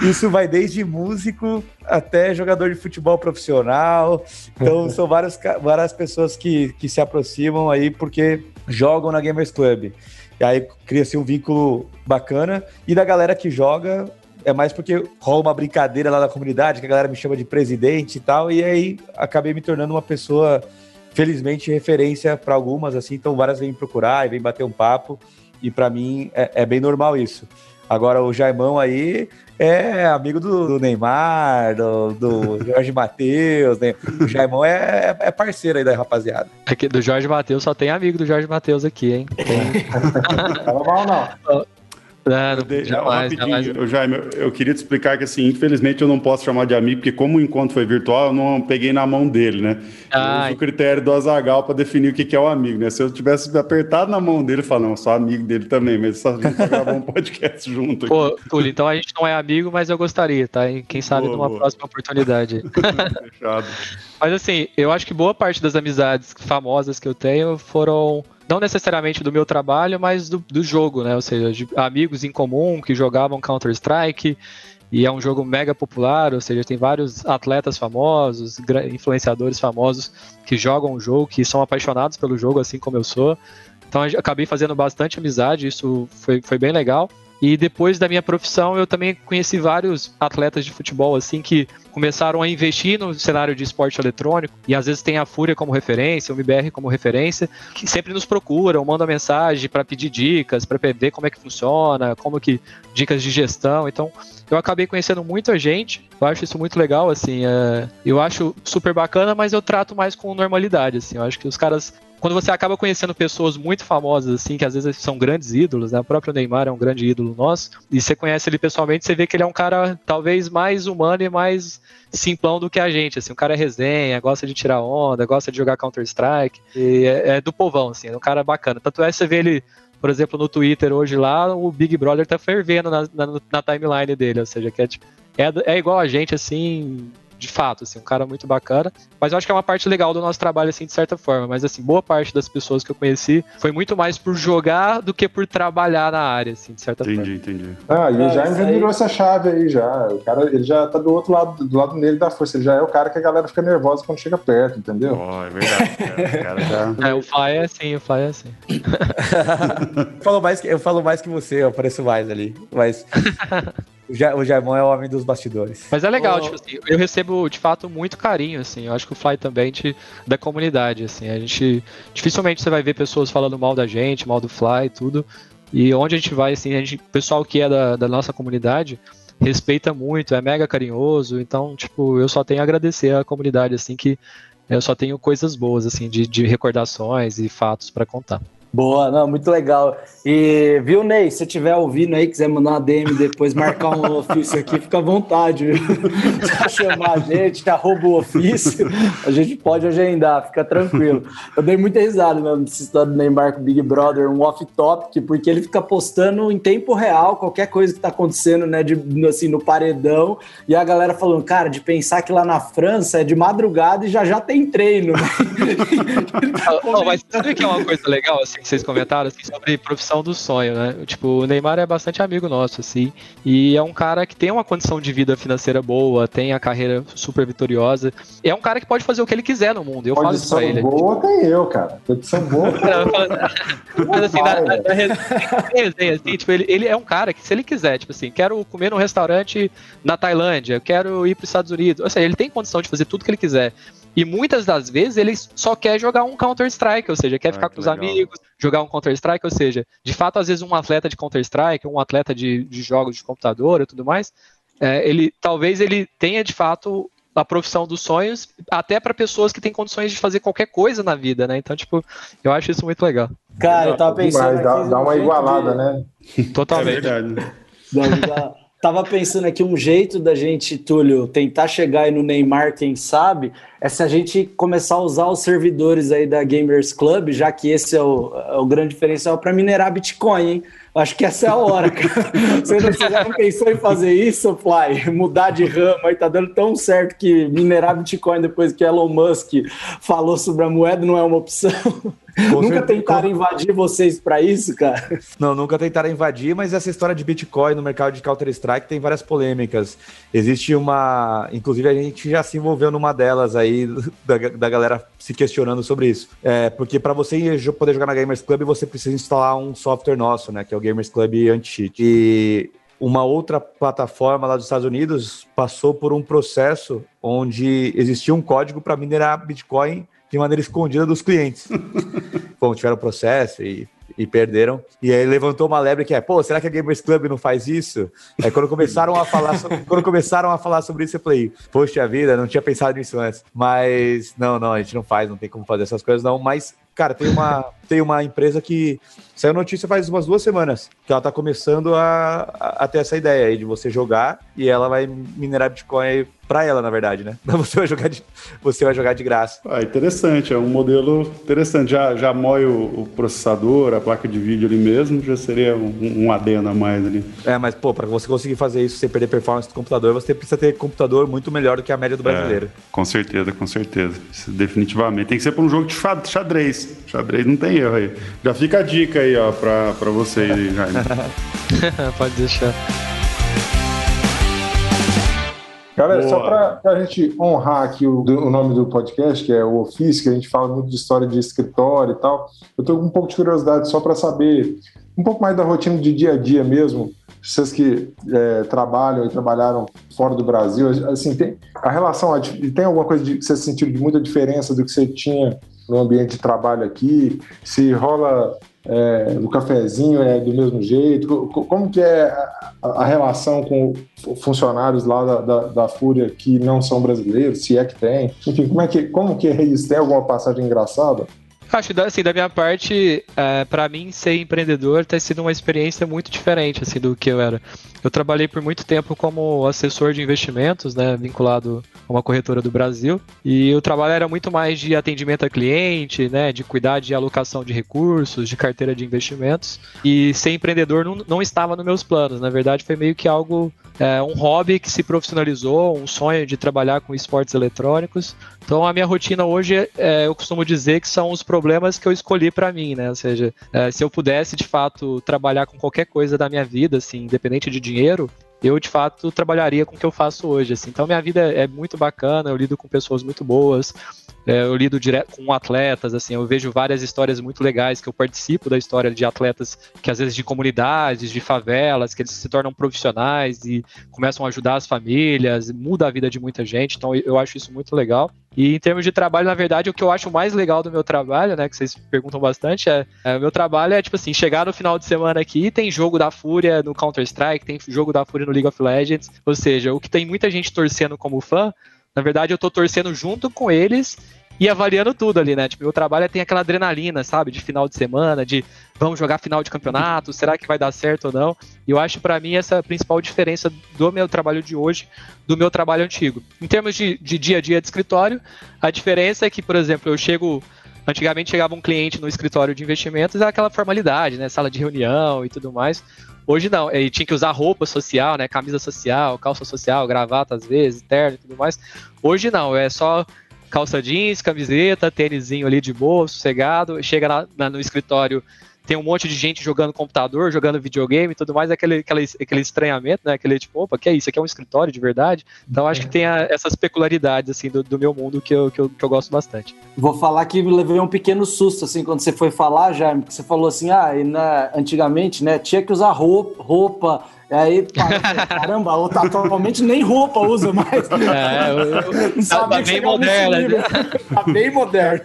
Isso vai desde músico até jogador de futebol profissional. Então, são várias, várias pessoas que, que se aproximam aí porque jogam na Gamers Club. E aí cria-se um vínculo bacana. E da galera que joga, é mais porque rola uma brincadeira lá na comunidade, que a galera me chama de presidente e tal, e aí acabei me tornando uma pessoa, felizmente, referência para algumas, assim, então várias vêm procurar e vêm bater um papo, e para mim é, é, bem normal isso. Agora, o Jaimão aí é amigo do, do Neymar, do, do [LAUGHS] Jorge Matheus, né? O Jaimão é, é, parceiro aí da rapaziada. Aqui, do Jorge Matheus, só tem amigo do Jorge Matheus aqui, hein? [LAUGHS] Não mal, não. Não, de, jamais, jamais. Eu, Jaime, eu, eu queria te explicar que, assim, infelizmente eu não posso chamar de amigo, porque como o encontro foi virtual, eu não peguei na mão dele, né? Ah, eu o critério do Azagal para definir o que, que é o amigo, né? Se eu tivesse apertado na mão dele, eu falo, não, sou amigo dele também, mas só a gente gravar um [LAUGHS] podcast junto. Aqui. Pô, Túlio, então a gente não é amigo, mas eu gostaria, tá? E quem sabe boa, numa boa. próxima oportunidade. [LAUGHS] Fechado. mas assim, eu acho que boa parte das amizades famosas que eu tenho foram não necessariamente do meu trabalho, mas do, do jogo, né? Ou seja, de amigos em comum que jogavam Counter-Strike, e é um jogo mega popular, ou seja, tem vários atletas famosos, influenciadores famosos que jogam o jogo, que são apaixonados pelo jogo, assim como eu sou. Então acabei fazendo bastante amizade, isso foi, foi bem legal. E depois da minha profissão, eu também conheci vários atletas de futebol assim que começaram a investir no cenário de esporte eletrônico e às vezes tem a Fúria como referência, o MBR como referência, que sempre nos procuram, mandam mensagem para pedir dicas, para ver como é que funciona, como que dicas de gestão. Então, eu acabei conhecendo muita gente. Eu acho isso muito legal, assim. É, eu acho super bacana, mas eu trato mais com normalidade, assim. Eu acho que os caras quando você acaba conhecendo pessoas muito famosas, assim, que às vezes são grandes ídolos, né? O próprio Neymar é um grande ídolo nosso, e você conhece ele pessoalmente, você vê que ele é um cara talvez mais humano e mais simplão do que a gente, assim, o cara é resenha, gosta de tirar onda, gosta de jogar Counter-Strike, e é, é, do povão, assim, é um cara bacana. Tanto é que você vê ele por exemplo, no Twitter hoje lá, o Big Brother tá fervendo na, na, na timeline dele, ou seja, que é, tipo, é, é igual a gente, assim, de fato, assim, um cara muito bacana. Mas eu acho que é uma parte legal do nosso trabalho, assim, de certa forma. Mas, assim, boa parte das pessoas que eu conheci foi muito mais por jogar do que por trabalhar na área, assim, de certa entendi, forma. Entendi, entendi. Ah, e é, já aí... virou essa chave aí, já. O cara, ele já tá do outro lado, do lado nele da força. Ele já é o cara que a galera fica nervosa quando chega perto, entendeu? Oh, é verdade. Cara. O cara já... [LAUGHS] É, o Fly é assim, o Fly é assim. [LAUGHS] eu, falo mais que, eu falo mais que você, eu apareço mais ali. Mas... [LAUGHS] O Jaimon é o homem dos bastidores. Mas é legal, oh. tipo assim, eu recebo de fato muito carinho, assim. Eu acho que o Fly também de, da comunidade, assim. A gente. Dificilmente você vai ver pessoas falando mal da gente, mal do Fly e tudo. E onde a gente vai, assim, a gente, o pessoal que é da, da nossa comunidade respeita muito, é mega carinhoso. Então, tipo, eu só tenho a agradecer à comunidade, assim, que eu só tenho coisas boas, assim, de, de recordações e fatos para contar. Boa, não, muito legal. E viu, Ney? Se tiver ouvindo aí, quiser mandar uma DM depois, marcar um ofício aqui, fica à vontade. Se [LAUGHS] chamar a gente, arroba o ofício, a gente pode agendar, fica tranquilo. Eu dei muita risada mesmo nesse história do Neymar com Big Brother, um off-topic, porque ele fica postando em tempo real qualquer coisa que tá acontecendo, né, de, assim, no paredão, e a galera falando, cara, de pensar que lá na França é de madrugada e já já tem treino. [LAUGHS] Né? oh, mas sabe que é uma coisa legal, assim? Vocês comentaram, assim, sobre profissão do sonho, né? Tipo, o Neymar é bastante amigo nosso, assim, e é um cara que tem uma condição de vida financeira boa, tem a carreira super vitoriosa, é um cara que pode fazer o que ele quiser no mundo, eu falo isso pra ele. boa tem eu, cara. Condição boa [LAUGHS] Mas assim, na, na, na resenha, assim, tipo, ele, ele é um cara que se ele quiser, tipo assim, quero comer num restaurante na Tailândia, quero ir para os Estados Unidos, ou seja, ele tem condição de fazer tudo que ele quiser. E muitas das vezes ele só quer jogar um Counter-Strike, ou seja, quer ah, ficar com legal. os amigos, jogar um Counter-Strike, ou seja, de fato, às vezes um atleta de Counter-Strike, um atleta de, de, jogos de computador e tudo mais, é, ele talvez ele tenha de fato a profissão dos sonhos, até para pessoas que têm condições de fazer qualquer coisa na vida, né? Então, tipo, eu acho isso muito legal. Cara, eu tava pensando. dá, dá uma igualada, de... né? Totalmente. É verdade. Tava pensando aqui um jeito da gente, Túlio, tentar chegar aí no Neymar, quem sabe, é se a gente começar a usar os servidores aí da Gamers Club, já que esse é o, é o grande diferencial para minerar Bitcoin, hein? Acho que essa é a hora, cara. [LAUGHS] Você, já não pensou em fazer isso, Fly? Mudar de ramo aí, tá dando tão certo que minerar Bitcoin depois que Elon Musk falou sobre a moeda não é uma opção. Com [LAUGHS] nunca certeza. tentaram invadir vocês para isso, cara? Não, nunca tentaram invadir, mas essa história de Bitcoin no mercado de Counter-Strike tem várias polêmicas. Existe uma. Inclusive, a gente já se envolveu numa delas aí, [LAUGHS] da, da galera se questionando sobre isso. É, porque para você poder jogar na Gamers Club, você precisa instalar um software nosso, né? Que é o Gamers Club Anti-Cheat. E uma outra plataforma lá dos Estados Unidos passou por um processo onde existia um código para minerar Bitcoin de maneira escondida dos clientes. [LAUGHS] Bom, tiveram processo e, e perderam. E aí levantou uma lebre que é, pô, será que a Gamers Club não faz isso? Aí quando começaram a falar sobre, [LAUGHS] quando começaram a falar sobre isso, eu falei, poxa vida, não tinha pensado nisso antes. Mas não, não, a gente não faz, não tem como fazer essas coisas não, mas cara, tem uma tem uma empresa que saiu notícia faz umas duas semanas que ela tá começando a, a, a ter essa ideia aí de você jogar e ela vai minerar Bitcoin para ela, na verdade, né? [LAUGHS] Você vai jogar de, você vai jogar de graça. Ah, interessante, é um modelo interessante. Já, já moe o, o processador, a placa de vídeo ali mesmo, já seria um, um adendo a mais ali. É, mas pô, para você conseguir fazer isso sem perder performance do computador, você precisa ter computador muito melhor do que a média do brasileiro. É, com certeza, com certeza. Isso, definitivamente. Tem que ser para um jogo de xadrez. xadrez. Não tem erro aí. Já fica a dica aí, ó, pra, pra você aí, Jaime. [LAUGHS] [LAUGHS] Pode deixar. Galera, Boa. só para a gente honrar aqui o, o, nome do podcast, que é o Ofício, que a gente fala muito de história de escritório e tal, eu estou com um pouco de curiosidade só para saber um pouco mais da rotina de dia a dia mesmo. Vocês que é, trabalham e trabalharam fora do Brasil, assim, tem a relação, tem alguma coisa de, que você sentiu de muita diferença do que você tinha no ambiente de trabalho aqui? Se rola é, o cafezinho é do mesmo jeito? Como que é a, a relação com funcionários lá da, da, da, Fúria que não são brasileiros, se é que tem? Enfim, como, é que, como que é isso? Tem alguma passagem engraçada? Acho que assim, da minha parte, é, para mim ser empreendedor tem sido uma experiência muito diferente assim do que eu era. Eu trabalhei por muito tempo como assessor de investimentos, né, vinculado a uma corretora do Brasil, e o trabalho era muito mais de atendimento a cliente, né, de cuidar de alocação de recursos, de carteira de investimentos. E ser empreendedor não, não estava nos meus planos. Na verdade, foi meio que algo é, um hobby que se profissionalizou, um sonho de trabalhar com esportes eletrônicos. Então a minha rotina hoje, é, eu costumo dizer que são os problemas que eu escolhi para mim, né? Ou seja, é, se eu pudesse de fato trabalhar com qualquer coisa da minha vida, assim, independente de dinheiro, eu de fato trabalharia com o que eu faço hoje. Assim. Então minha vida é muito bacana, eu lido com pessoas muito boas, é, eu lido direto com atletas, assim, eu vejo várias histórias muito legais que eu participo da história de atletas que às vezes de comunidades, de favelas, que eles se tornam profissionais e começam a ajudar as famílias, muda a vida de muita gente. Então eu acho isso muito legal. E em termos de trabalho, na verdade, o que eu acho mais legal do meu trabalho, né, que vocês perguntam bastante, é, é meu trabalho é tipo assim, chegar no final de semana aqui, tem jogo da Fúria no Counter-Strike, tem jogo da Fúria no League of Legends, ou seja, o que tem muita gente torcendo como fã, na verdade eu tô torcendo junto com eles e avaliando tudo ali, né? Tipo, meu trabalho é tem aquela adrenalina, sabe? De final de semana, de vamos jogar final de campeonato, será que vai dar certo ou não? E eu acho para mim essa é a principal diferença do meu trabalho de hoje do meu trabalho antigo. Em termos de, de dia a dia de escritório, a diferença é que, por exemplo, eu chego Antigamente chegava um cliente no escritório de investimentos, era aquela formalidade, né? Sala de reunião e tudo mais. Hoje não, ele tinha que usar roupa social, né? Camisa social, calça social, gravata às vezes, terno e tudo mais. Hoje não, é só calça jeans, camiseta, tênisinho ali de boa, sossegado, chega na, na, no escritório, tem um monte de gente jogando computador, jogando videogame e tudo mais, aquele, aquele, aquele estranhamento, né? Aquele tipo, opa, que é isso? Aqui é um escritório de verdade? Então acho é. que tem a, essas peculiaridades, assim, do, do meu mundo que eu, que eu, que, eu, gosto bastante. Vou falar que me levei um pequeno susto, assim, quando você foi falar, Jaime, que você falou assim, ah, na, antigamente, né, tinha que usar roupa, roupa e aí, caramba, o atualmente nem roupa usa mais. É, eu, eu, não tá, tá bem moderna. Né? Tá bem moderno.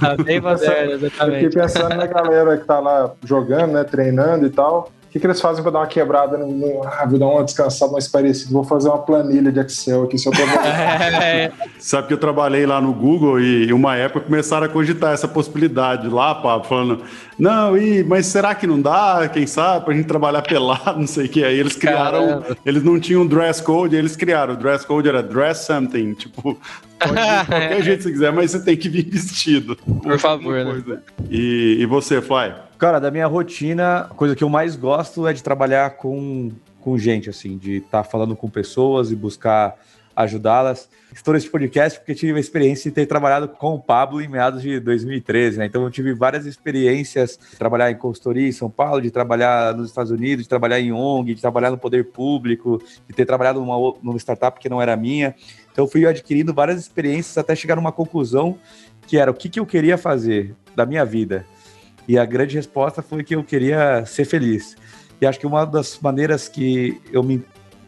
Tá bem moderno, exatamente. Eu fiquei pensando na galera que tá lá jogando, né, treinando e tal. O que, que eles fazem para dar uma quebrada? No, no, ah, vou dar uma descansada mais parecida. Vou fazer uma planilha de Excel aqui. Se eu tô... é. [LAUGHS] Sabe que eu trabalhei lá no Google e uma época começaram a cogitar essa possibilidade lá, Pablo, falando: não, e, mas será que não dá? Quem sabe? Pra gente trabalhar pelado, [LAUGHS] não sei o que. Aí eles criaram. Caramba. Eles não tinham dress code, eles criaram. O dress code era dress something. Tipo, [LAUGHS] Pode ir de qualquer jeito se quiser, mas você tem que vir vestido. Por favor, né? E, e você, Fly? Cara, da minha rotina, a coisa que eu mais gosto é de trabalhar com, com gente, assim, de estar tá falando com pessoas e buscar ajudá-las. Estou nesse podcast porque tive a experiência de ter trabalhado com o Pablo em meados de 2013, né? Então eu tive várias experiências de trabalhar em consultoria em São Paulo, de trabalhar nos Estados Unidos, de trabalhar em ONG, de trabalhar no poder público, de ter trabalhado numa, numa startup que não era minha. Então, eu fui adquirindo várias experiências até chegar numa conclusão que era o que, que eu queria fazer da minha vida. E a grande resposta foi que eu queria ser feliz. E acho que uma das maneiras que eu me,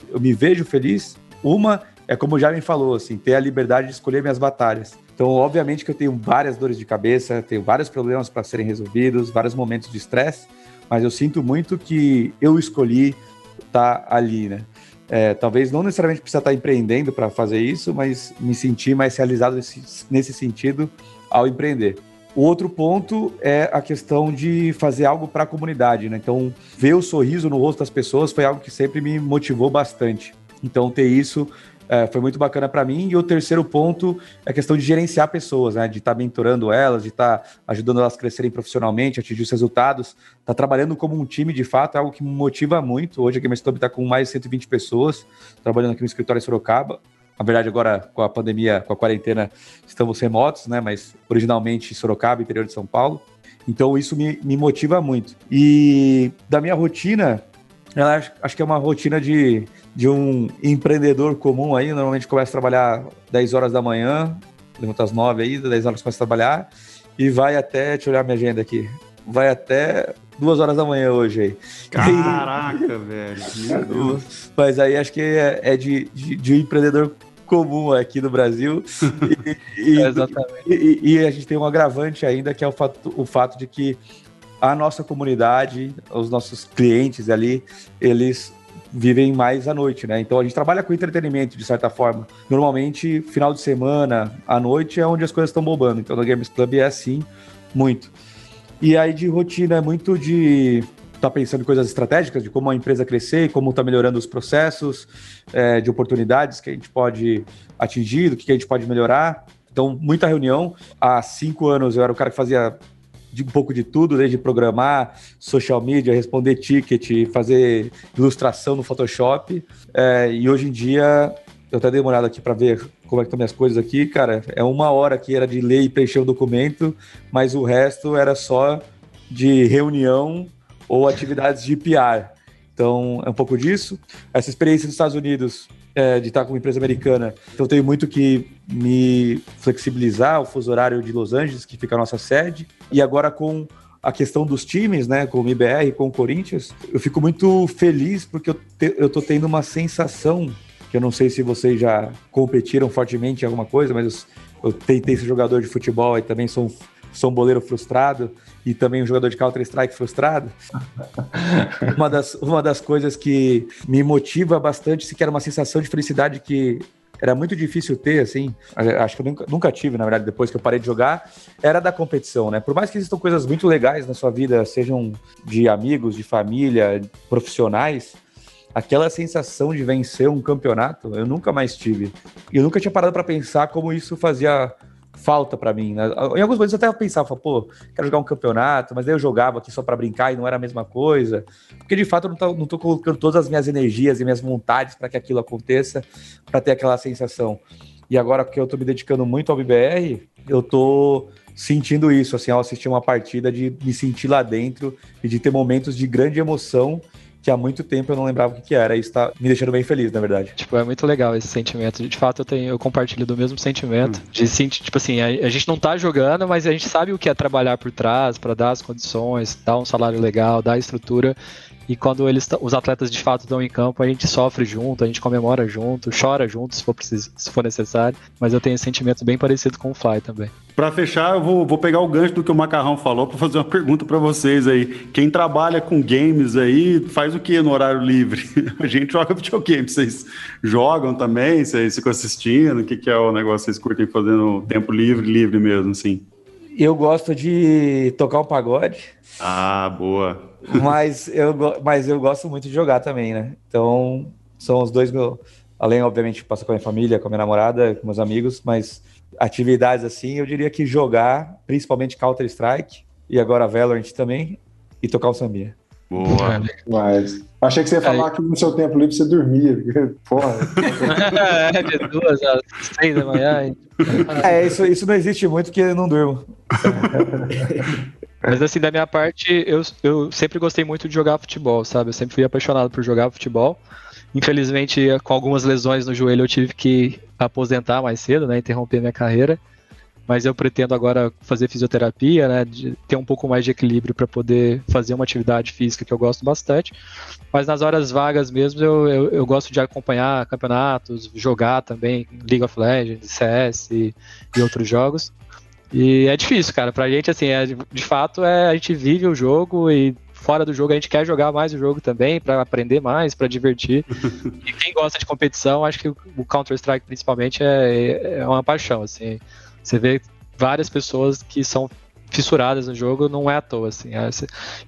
eu me vejo feliz, uma é como já me falou, assim, ter a liberdade de escolher minhas batalhas. Então, obviamente que eu tenho várias dores de cabeça, tenho vários problemas para serem resolvidos, vários momentos de estresse, mas eu sinto muito que eu escolhi estar tá ali, né? É, talvez não necessariamente precisa estar empreendendo para fazer isso, mas me sentir mais realizado nesse, nesse sentido ao empreender. O outro ponto é a questão de fazer algo para a comunidade, né? Então, ver o sorriso no rosto das pessoas foi algo que sempre me motivou bastante. Então, ter isso é, foi muito bacana para mim. E o terceiro ponto é a questão de gerenciar pessoas, né? De estar tá mentorando elas, de estar tá ajudando elas a crescerem profissionalmente, atingir os resultados. Estar tá trabalhando como um time, de fato, é algo que me motiva muito. Hoje a GameStop está com mais de 120 pessoas, trabalhando aqui no escritório em Sorocaba. Na verdade, agora com a pandemia, com a quarentena, estamos remotos, né? Mas originalmente Sorocaba, interior de São Paulo. Então isso me, me motiva muito. E da minha rotina, ela acho, acho que é uma rotina de, de um empreendedor comum aí. Normalmente começa a trabalhar 10 horas da manhã, levanta às 9 aí, 10 horas começa a trabalhar e vai até, deixa eu olhar minha agenda aqui, vai até duas horas da manhã hoje aí. Caraca, [LAUGHS] velho. Mas aí acho que é, é de, de, de, um empreendedor comum aqui no Brasil. [LAUGHS] e, é exatamente. E, e, a gente tem um agravante ainda, que é o fato, o fato de que a nossa comunidade, os nossos clientes ali, eles vivem mais à noite, né? Então a gente trabalha com entretenimento de certa forma. Normalmente, final de semana, à noite é onde as coisas estão bombando. Então no Games Club é assim, muito. E aí de rotina é muito de estar tá pensando em coisas estratégicas, de como a empresa crescer, como está melhorando os processos, é, de oportunidades que a gente pode atingir, do que a gente pode melhorar. Então, muita reunião. Há cinco anos eu era o cara que fazia de um pouco de tudo, desde programar, social media, responder ticket, fazer ilustração no Photoshop. É, e hoje em dia, eu até dei uma olhada aqui para ver como é que estão minhas coisas aqui, cara. É uma hora que era de ler e preencher o documento, mas o resto era só de reunião ou atividades de PR. Então, é um pouco disso. Essa experiência nos Estados Unidos é, de estar com uma empresa americana. Então, eu tenho muito que me flexibilizar o fuso horário de Los Angeles, que fica a nossa sede. E agora com a questão dos times, né, com o IBR, com o Corinthians, eu fico muito feliz porque eu, te, eu tô tendo uma sensação que eu não sei se vocês já competiram fortemente em alguma coisa, mas eu, eu tentei ser jogador de futebol e também sou um, sou um boleiro frustrado e também um jogador de Counter-Strike frustrado. [LAUGHS] uma, das, uma das coisas que me motiva bastante, se que era uma sensação de felicidade que era muito difícil ter, assim, acho que eu nunca, nunca, tive, na verdade, depois que eu parei de jogar, era da competição, né? Por mais que existam coisas muito legais na sua vida, sejam de amigos, de família, profissionais, aquela sensação de vencer um campeonato, eu nunca mais tive. E eu nunca tinha parado para pensar como isso fazia falta para mim. Né? Em alguns momentos eu até pensava, pô, quero jogar um campeonato, mas daí eu jogava aqui só para brincar e não era a mesma coisa. Porque de fato eu não tô, não tô colocando todas as minhas energias e minhas vontades para que aquilo aconteça, para ter aquela sensação. E agora que eu tô me dedicando muito ao BBR, eu tô sentindo isso, assim, ao assistir uma partida, de me sentir lá dentro e de ter momentos de grande emoção que há muito tempo eu não lembrava o que, que era. E isso tá me deixando bem feliz, na verdade. Tipo, é muito legal esse sentimento. De fato, eu, tenho, eu compartilho do mesmo sentimento. Hum. De sentir, tipo assim, a, a, gente não tá jogando, mas a gente sabe o que é trabalhar por trás, para dar as condições, dar um salário legal, dar a estrutura. E quando eles, os atletas de fato estão em campo, a gente sofre junto, a gente comemora junto, chora junto se for, preciso, se for necessário. Mas eu tenho esse sentimento bem parecido com o Fly também. Para fechar, eu vou, vou, pegar o gancho do que o Macarrão falou para fazer uma [LAUGHS] pergunta para vocês aí. Quem trabalha com games aí faz o que no horário livre? [LAUGHS] A gente joga videogame, vocês jogam também? Vocês ficam assistindo? O que, que é o negócio que vocês curtem fazendo tempo livre, livre mesmo, assim? Eu gosto de tocar um pagode. Ah, boa mas, eu, mas eu gosto muito de jogar também, né? Então, são os dois meus. Além, obviamente, passar com a minha família, com a minha namorada, com meus amigos, mas atividades assim, eu diria que jogar, principalmente Counter-Strike, e agora Valorant também, e tocar o sambinha. Boa. Mas achei que você ia falar Aí. que no seu tempo livre você dormia. Porra. [LAUGHS] é, de duas às seis da manhã. É, isso, isso não existe muito porque eu não durmo. [LAUGHS] Mas assim, da minha parte, eu, eu sempre gostei muito de jogar futebol, sabe? Eu sempre fui apaixonado por jogar futebol. Infelizmente, com algumas lesões no joelho, eu tive que aposentar mais cedo, né? Interromper minha carreira. Mas eu pretendo agora fazer fisioterapia, né? De ter um pouco mais de equilíbrio para poder fazer uma atividade física que eu gosto bastante. Mas nas horas vagas mesmo, eu, eu, eu gosto de acompanhar campeonatos, jogar também League of Legends, CS e, e outros jogos. E é difícil, cara. Pra gente, assim, é, de fato, é, a gente vive o jogo e fora do jogo a gente quer jogar mais o jogo também, para aprender mais, para divertir. [LAUGHS] e quem gosta de competição, acho que o Counter-Strike, principalmente, é, é uma paixão, assim. Você vê várias pessoas que são fissuradas no jogo, não é à toa, assim. É,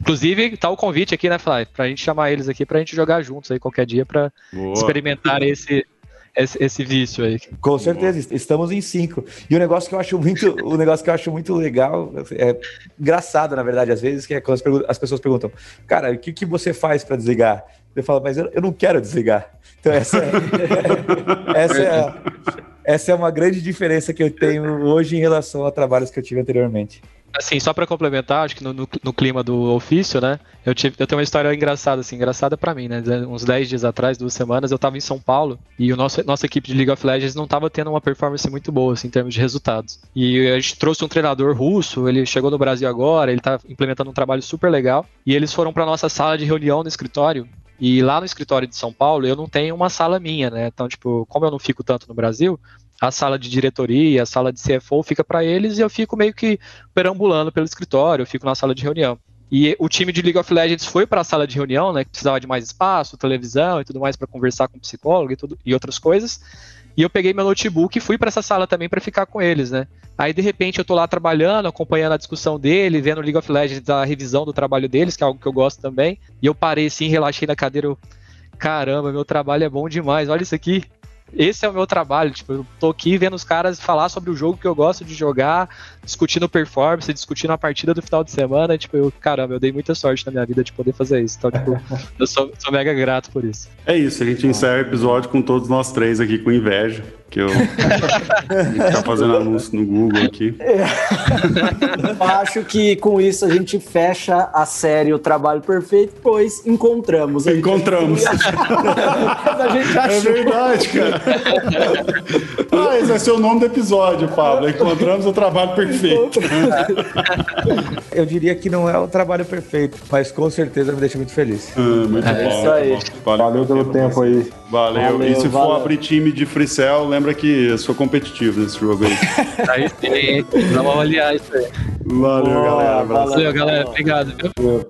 inclusive, tá o convite aqui, né, Fly? Pra gente chamar eles aqui pra gente jogar juntos aí qualquer dia pra Boa. experimentar esse, esse, esse vício aí. Com certeza, estamos em cinco. E o negócio que eu acho muito, [LAUGHS] o negócio que eu acho muito legal, é engraçado, na verdade, às vezes, que é quando as, as pessoas perguntam, cara, o que, que você faz para desligar? Ele fala, mas eu, eu não quero desligar. Então, essa é, [LAUGHS] essa, é, essa é uma grande diferença que eu tenho hoje em relação a trabalhos que eu tive anteriormente. Assim, só para complementar, acho que no, no, no, clima do ofício, né? Eu, tive, eu tenho uma história engraçada, assim, engraçada para mim, né? Uns 10 dias atrás, duas semanas, eu tava em São Paulo e o nosso, nossa equipe de League of Legends não tava tendo uma performance muito boa, assim, em termos de resultados. E a gente trouxe um treinador russo, ele chegou no Brasil agora, ele tá implementando um trabalho super legal. E eles foram para nossa sala de reunião no escritório e lá no escritório de São Paulo, eu não tenho uma sala minha, né? Então, tipo, como eu não fico tanto no Brasil, a sala de diretoria, a sala de CFO fica para eles e eu fico meio que perambulando pelo escritório, eu fico na sala de reunião. E o time de League of Legends foi para a sala de reunião, né, que precisava de mais espaço, televisão e tudo mais para conversar com o psicólogo e, tudo, e outras coisas. E eu peguei meu notebook e fui para essa sala também para ficar com eles, né? Aí de repente eu tô lá trabalhando, acompanhando a discussão dele, vendo League of Legends, a revisão do trabalho deles, que é algo que eu gosto também. E eu parei assim, relaxei na cadeira, eu, caramba, meu trabalho é bom demais, olha isso aqui esse é o meu trabalho. Tipo, eu tô aqui vendo os caras falar sobre o jogo que eu gosto de jogar, discutindo performance, discutindo a partida do final de semana. Tipo, eu, caramba, eu dei muita sorte na minha vida de poder fazer isso. Então, tipo, [LAUGHS] eu sou, sou mega grato por isso. É isso, a gente encerra o episódio com todos nós três aqui com inveja que eu [LAUGHS] tá fazendo anúncio no Google aqui. [LAUGHS] Eu acho que com isso a gente fecha a série O Trabalho Perfeito, pois encontramos. Encontramos. a gente achou. É verdade, cara. Ah, esse vai ser o nome do episódio, Pablo. Encontramos o Trabalho Perfeito. [LAUGHS] Eu diria que não é o trabalho perfeito, mas com certeza me deixa muito feliz. Ah, muito é bom. Isso aí. Valeu, valeu pelo tempo aí. Valeu. valeu e se valeu. for abrir time de Freecell, lembra lembra que eu sou competitivo nesse jogo aí. [LAUGHS] aí sim, vamos avaliar isso aí. Valeu, Boa, galera. Valeu, galera. Obrigado. Viu?